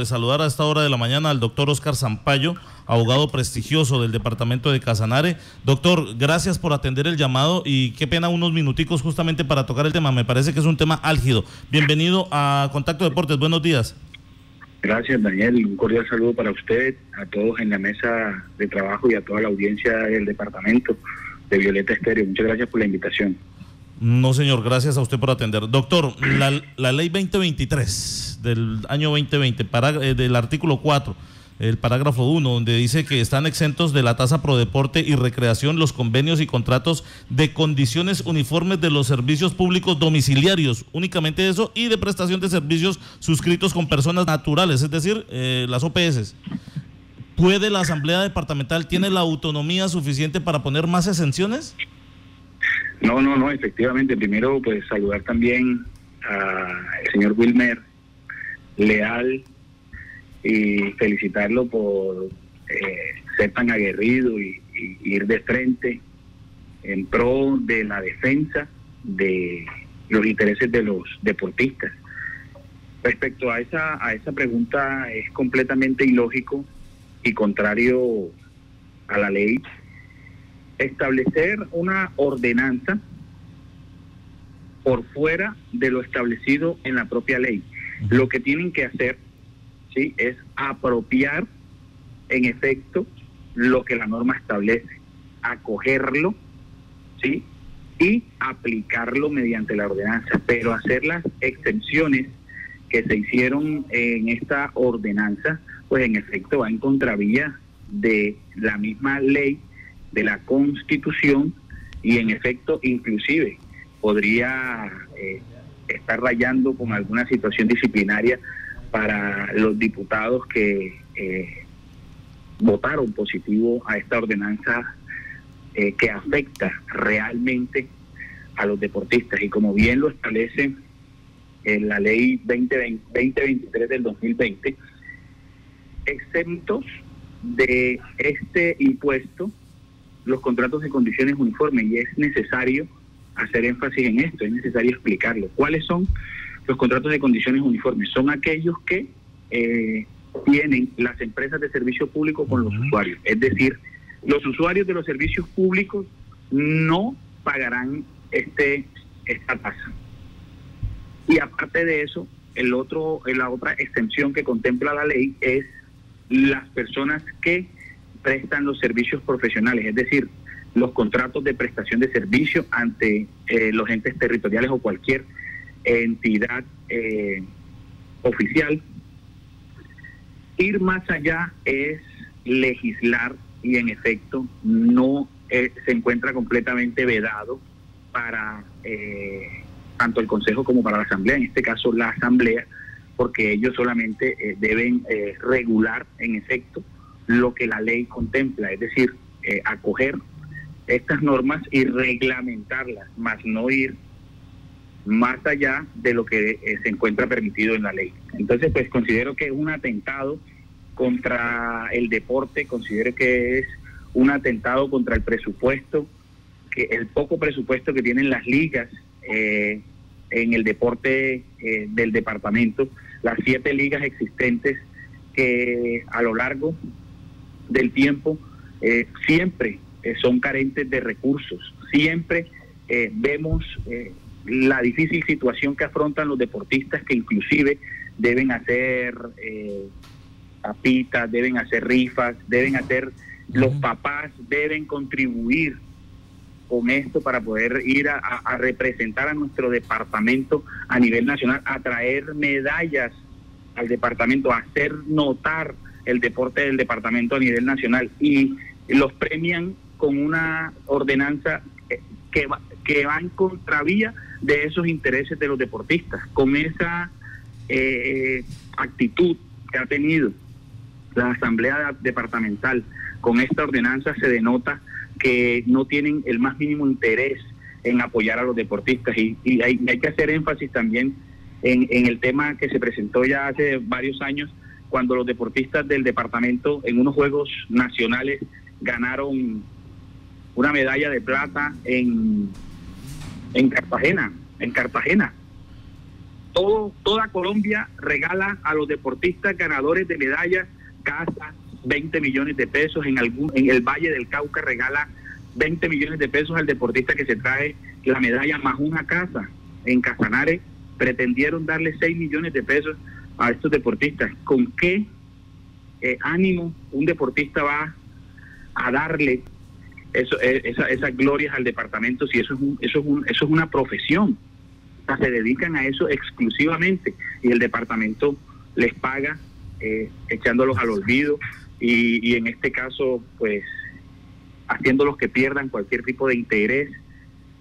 de saludar a esta hora de la mañana al doctor Oscar Zampayo, abogado prestigioso del departamento de Casanare. Doctor, gracias por atender el llamado y qué pena unos minuticos justamente para tocar el tema. Me parece que es un tema álgido. Bienvenido a Contacto Deportes. Buenos días. Gracias, Daniel. Un cordial saludo para usted, a todos en la mesa de trabajo y a toda la audiencia del departamento de Violeta Estéreo. Muchas gracias por la invitación. No, señor, gracias a usted por atender. Doctor, la, ley 2023 del año 2020, para, eh, del artículo 4, el parágrafo 1, donde dice que están exentos de la tasa pro deporte y recreación los convenios y contratos de condiciones uniformes de los servicios públicos domiciliarios, únicamente eso, y de prestación de servicios suscritos con personas naturales, es decir, eh, las OPS. ¿Puede la Asamblea Departamental, tiene la autonomía suficiente para poner más exenciones? No, no, no, efectivamente. Primero, pues saludar también al señor Wilmer Leal y felicitarlo por eh, ser tan aguerrido y, ir de frente en pro de la defensa de los intereses de los deportistas. Respecto a esa, a esa pregunta, es completamente ilógico y contrario a la ley establecer una ordenanza por fuera de lo establecido en la propia ley. Lo que tienen que hacer ¿sí? es apropiar en efecto lo que la norma establece, acogerlo ¿sí? y aplicarlo mediante la ordenanza, pero hacer las excepciones que se hicieron en esta ordenanza, pues en efecto va en contravía de la misma ley de la Constitución y en efecto inclusive podría eh, estar rayando con alguna situación disciplinaria para los diputados que eh, votaron positivo a esta ordenanza eh, que afecta realmente a los deportistas. Y como bien lo establece en la ley 2023 del 2020, exentos de este impuesto los contratos de condiciones uniformes y es necesario hacer énfasis en esto, es necesario explicarlo. ¿Cuáles son los contratos de condiciones uniformes? Son aquellos que eh, tienen las empresas de servicio público con los usuarios. Es decir, los usuarios de los servicios públicos no pagarán este esta tasa. Y aparte de eso, el otro, la otra extensión que contempla la ley es las personas que prestan los servicios profesionales, es decir, los contratos de prestación de servicio ante eh, los entes territoriales o cualquier entidad eh, oficial. Ir más allá es legislar y en efecto no eh, se encuentra completamente vedado para tanto el Consejo como para la Asamblea, en este caso la Asamblea, porque ellos solamente deben regular en efecto lo que la ley contempla, es decir, eh, acoger estas normas y reglamentarlas, más no ir más allá de lo que eh, se encuentra permitido en la ley. Entonces, pues considero que es un atentado contra el deporte, considero que es un atentado contra el presupuesto, que el poco presupuesto que tienen las ligas eh, en el deporte del departamento, las siete ligas existentes que a lo largo del tiempo eh, siempre eh, son carentes de recursos, siempre eh, vemos la difícil situación que afrontan los deportistas que inclusive deben hacer papitas, deben hacer rifas, deben hacer, los papás deben contribuir con esto para poder ir a, representar a nuestro departamento a nivel nacional, a traer medallas al departamento, a hacer notar el deporte del departamento a nivel nacional y los premian con una ordenanza eh, que va, que va en contravía de esos intereses de los deportistas, con esa eh, actitud que ha tenido la Asamblea Departamental, con esta ordenanza se denota que no tienen el más mínimo interés en apoyar a los deportistas y, hay, hay, que hacer énfasis también en el tema que se presentó ya hace varios años cuando los deportistas del departamento en unos Juegos Nacionales ganaron una medalla de plata en, en Cartagena, en Cartagena. todo, toda Colombia regala a los deportistas ganadores de medallas casa 20 millones de pesos, en, algún, en el Valle del Cauca regala 20 millones de pesos al deportista que se trae la medalla más una casa. En Casanare pretendieron darle 6 millones de pesos a estos deportistas. ¿Con qué eh, ánimo un deportista va a darle eh, esas glorias al departamento si eso es, eso, es eso es una profesión? se dedican a eso exclusivamente y el departamento les paga eh, echándolos al olvido y, y en este caso pues haciéndolos que pierdan cualquier tipo de interés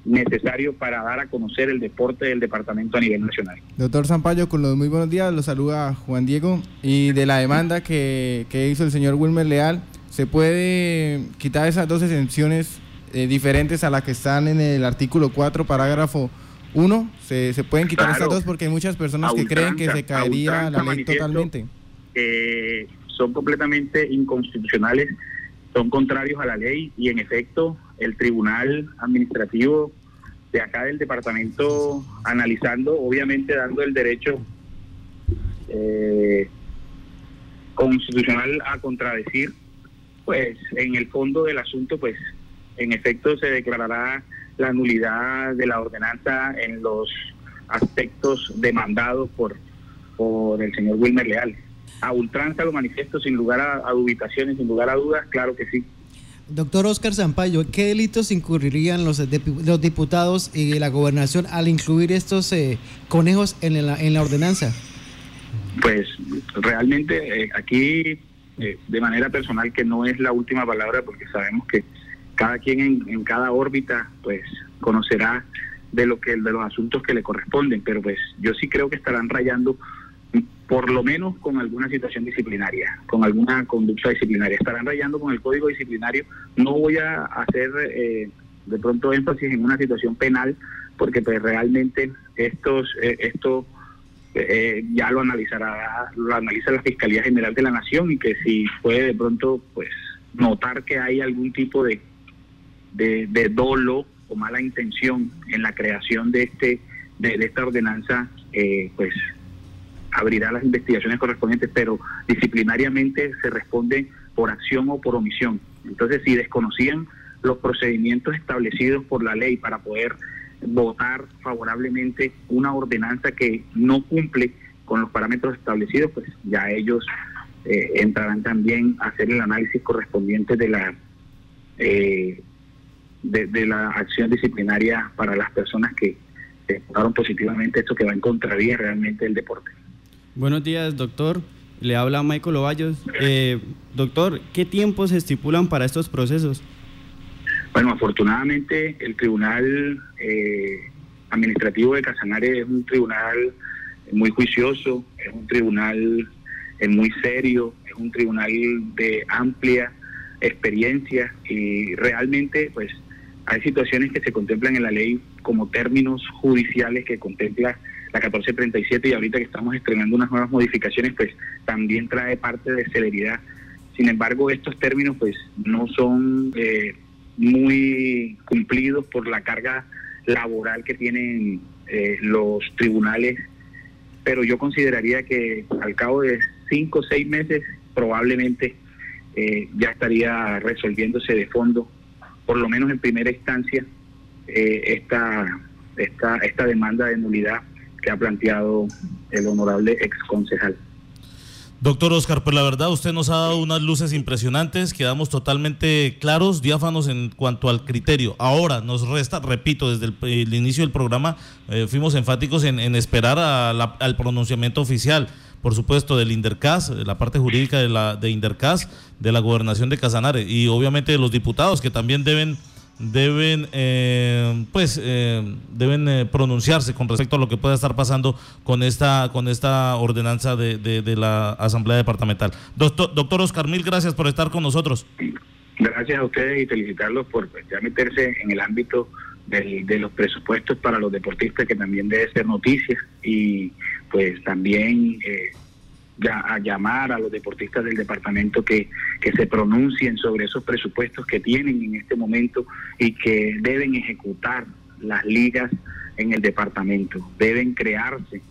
necesario para dar a conocer el deporte del departamento a nivel nacional. Doctor Zampayo, con los muy buenos días, lo saluda Juan Diego y de la demanda que, hizo el señor Wilmer Leal, ¿se puede quitar esas dos exenciones eh, diferentes a las que están en el artículo 4, parágrafo 1? ¿Se, se pueden quitar esas dos? Porque hay muchas personas que creen que se caería la ley totalmente. son completamente inconstitucionales son contrarios a la ley y en efecto el tribunal administrativo de acá del departamento analizando, obviamente dando el derecho eh, constitucional a contradecir, pues en el fondo del asunto, pues en efecto se declarará la nulidad de la ordenanza en los aspectos demandados por, por el señor Wilmer Leal a ultranza lo manifiesto sin lugar a, dubitaciones, sin lugar a dudas, claro que sí. Doctor Oscar Zampayo, ¿qué delitos incurrirían los, los diputados y la gobernación al incluir estos eh, conejos en la, en la ordenanza? Pues realmente eh, aquí, eh, de manera personal, que no es la última palabra, porque sabemos que cada quien en, en, cada órbita, pues conocerá de lo que de los asuntos que le corresponden, pero pues yo sí creo que estarán rayando por lo menos con alguna situación disciplinaria, con alguna conducta disciplinaria. Estarán rayando con el código disciplinario. No voy a hacer eh, de pronto énfasis en una situación penal, porque pues realmente estos eh, esto eh, ya lo analizará, lo analiza la Fiscalía General de la Nación y que si puede de pronto pues notar que hay algún tipo de, de, dolo o mala intención en la creación de este de, de esta ordenanza, pues abrirá las investigaciones correspondientes, pero disciplinariamente se responde por acción o por omisión. Entonces, si desconocían los procedimientos establecidos por la ley para poder votar favorablemente una ordenanza que no cumple con los parámetros establecidos, pues ya ellos eh, entrarán también a hacer el análisis correspondiente de la eh, de, la acción disciplinaria para las personas que votaron positivamente esto que va en contravía realmente del deporte. Buenos días, doctor. Le habla Michael Ovallos. Eh, doctor, ¿qué tiempos se estipulan para estos procesos? Bueno, afortunadamente el Tribunal eh, Administrativo de Casanare es un tribunal muy juicioso, es un tribunal eh, muy serio, es un tribunal de amplia experiencia y realmente pues hay situaciones que se contemplan en la ley como términos judiciales que contempla la 1437 y ahorita que estamos estrenando unas nuevas modificaciones, pues también trae parte de celeridad. Sin embargo, estos términos pues no son eh, muy cumplidos por la carga laboral que tienen eh, los tribunales, pero yo consideraría que al cabo de cinco o seis meses probablemente eh, ya estaría resolviéndose de fondo, por lo menos en primera instancia, esta, esta, esta demanda de nulidad que ha planteado el honorable ex concejal. Doctor Oscar, pues la verdad usted nos ha dado unas luces impresionantes, quedamos totalmente claros, diáfanos en cuanto al criterio. Ahora nos resta, repito, desde el, inicio del programa eh, fuimos enfáticos en, esperar al pronunciamiento oficial, por supuesto, del Intercas, de la parte jurídica de, la, de Intercas, de la gobernación de Casanare y obviamente de los diputados que también deben deben eh, pues eh, deben eh, pronunciarse con respecto a lo que pueda estar pasando con esta con esta ordenanza de, de, la asamblea departamental. Doctor doctor Oscar mil gracias por estar con nosotros. Gracias a ustedes y felicitarlos por pues, ya meterse en el ámbito de los presupuestos para los deportistas que también debe ser noticia. Y pues también eh, a llamar a los deportistas del departamento que, que se pronuncien sobre esos presupuestos que tienen en este momento y que deben ejecutar las ligas en el departamento. Deben crearse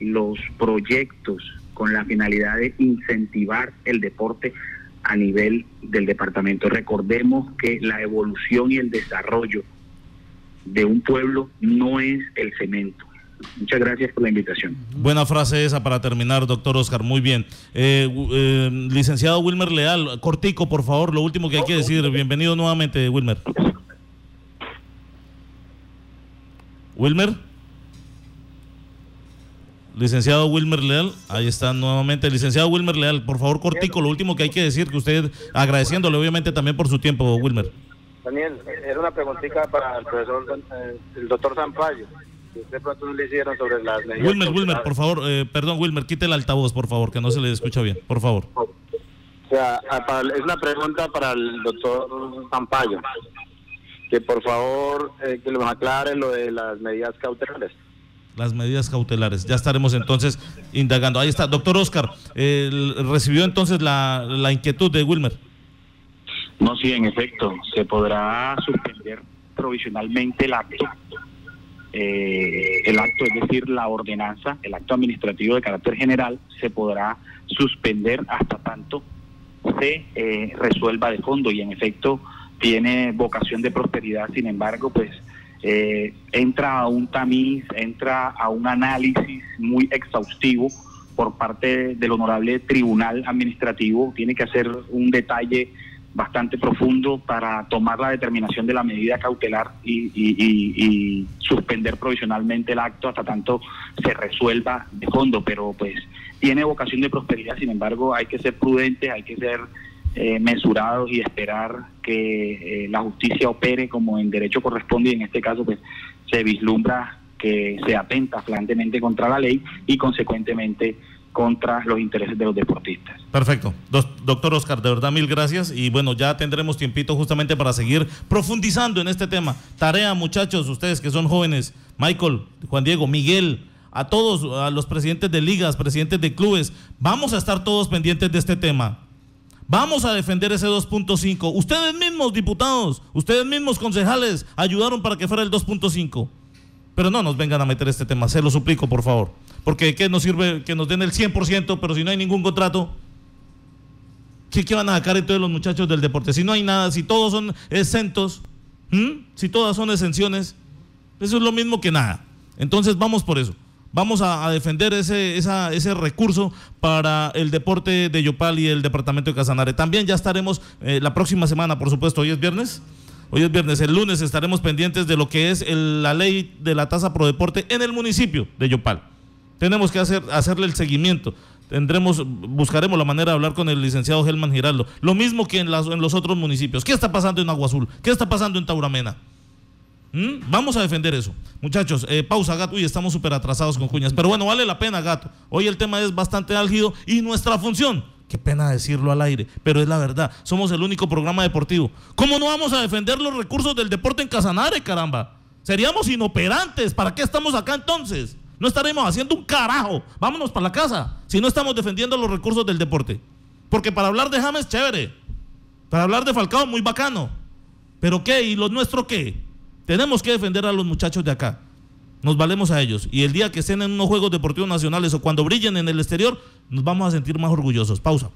los proyectos con la finalidad de incentivar el deporte a nivel del departamento. Recordemos que la evolución y el desarrollo de un pueblo no es el cemento. Muchas gracias por la invitación. Buena frase esa para terminar, doctor Oscar. Muy bien. Eh, eh, licenciado Wilmer Leal, cortico, por favor, lo último que hay que decir. Bienvenido nuevamente, Wilmer. Wilmer. Licenciado Wilmer Leal, ahí está nuevamente. Licenciado Wilmer Leal, por favor, cortico, lo último que hay que decir, que usted, agradeciéndole obviamente también por su tiempo, Wilmer. Daniel, era una preguntita para el profesor, eh, el doctor Zampayo. De pronto no le hicieron sobre las Wilmer, Wilmer, por favor, eh, perdón, Wilmer, quite el altavoz, por favor, que no se le escucha bien, por favor. O sea, es una pregunta para el doctor Zampayo. Que por favor, eh, que nos aclare lo de las medidas cautelares las medidas cautelares. Ya estaremos entonces indagando. Ahí está, doctor Oscar, ¿recibió entonces la, la, inquietud de Wilmer? No, sí, en efecto, se podrá suspender provisionalmente el acto. Eh, el acto, es decir, la ordenanza, el acto administrativo de carácter general, se podrá suspender hasta tanto se eh, resuelva de fondo y en efecto tiene vocación de prosperidad, sin embargo, pues eh, entra a un tamiz, entra a un análisis muy exhaustivo por parte del honorable tribunal administrativo, tiene que hacer un detalle bastante profundo para tomar la determinación de la medida cautelar y, y, suspender provisionalmente el acto hasta tanto se resuelva de fondo, pero pues tiene vocación de prosperidad, sin embargo hay que ser prudentes, hay que ser eh, mesurados y esperar que eh, la justicia opere como en derecho corresponde y en este caso pues se vislumbra que se atenta flagrantemente contra la ley y consecuentemente contra los intereses de los deportistas. Perfecto. doctor Oscar, de verdad mil gracias y bueno, ya tendremos tiempito justamente para seguir profundizando en este tema. Tarea, muchachos, ustedes que son jóvenes, Michael, Juan Diego, Miguel, a todos, a los presidentes de ligas, presidentes de clubes, vamos a estar todos pendientes de este tema. Vamos a defender ese 2.5. Ustedes mismos, diputados, ustedes mismos, concejales, ayudaron para que fuera el 2.5. Pero no nos vengan a meter este tema, se lo suplico, por favor. Porque ¿qué nos sirve que nos den el 100%, pero si no hay ningún contrato? ¿Qué, van a sacar entonces los muchachos del deporte? Si no hay nada, si todos son exentos, si todas son exenciones, eso es lo mismo que nada. Entonces vamos por eso vamos a, defender ese, ese recurso para el deporte de Yopal y el departamento de Casanare. También ya estaremos eh, la próxima semana, por supuesto, hoy es viernes. Hoy es viernes, el lunes estaremos pendientes de lo que es la ley de la tasa pro deporte en el municipio de Yopal. Tenemos que hacer, hacerle el seguimiento. Tendremos, buscaremos la manera de hablar con el licenciado Helman Giraldo. Lo mismo que en, en los otros municipios. ¿Qué está pasando en Agua Azul? ¿Qué está pasando en Tauramena? ¿Mm? Vamos a defender eso. Muchachos, eh, pausa, gato. Uy, estamos súper atrasados con cuñas. Pero bueno, vale la pena, gato. Hoy el tema es bastante álgido y nuestra función. Qué pena decirlo al aire, pero es la verdad. Somos el único programa deportivo. ¿Cómo no vamos a defender los recursos del deporte en Casanare, caramba? Seríamos inoperantes. ¿Para qué estamos acá entonces? No estaremos haciendo un carajo. Vámonos para la casa si no estamos defendiendo los recursos del deporte. Porque para hablar de James, chévere. Para hablar de Falcao, muy bacano. ¿Pero qué? ¿Y lo nuestro qué? Tenemos que defender a los muchachos de acá. Nos valemos a ellos. Y el día que estén en unos Juegos Deportivos Nacionales o cuando brillen en el exterior, nos vamos a sentir más orgullosos. Pausa.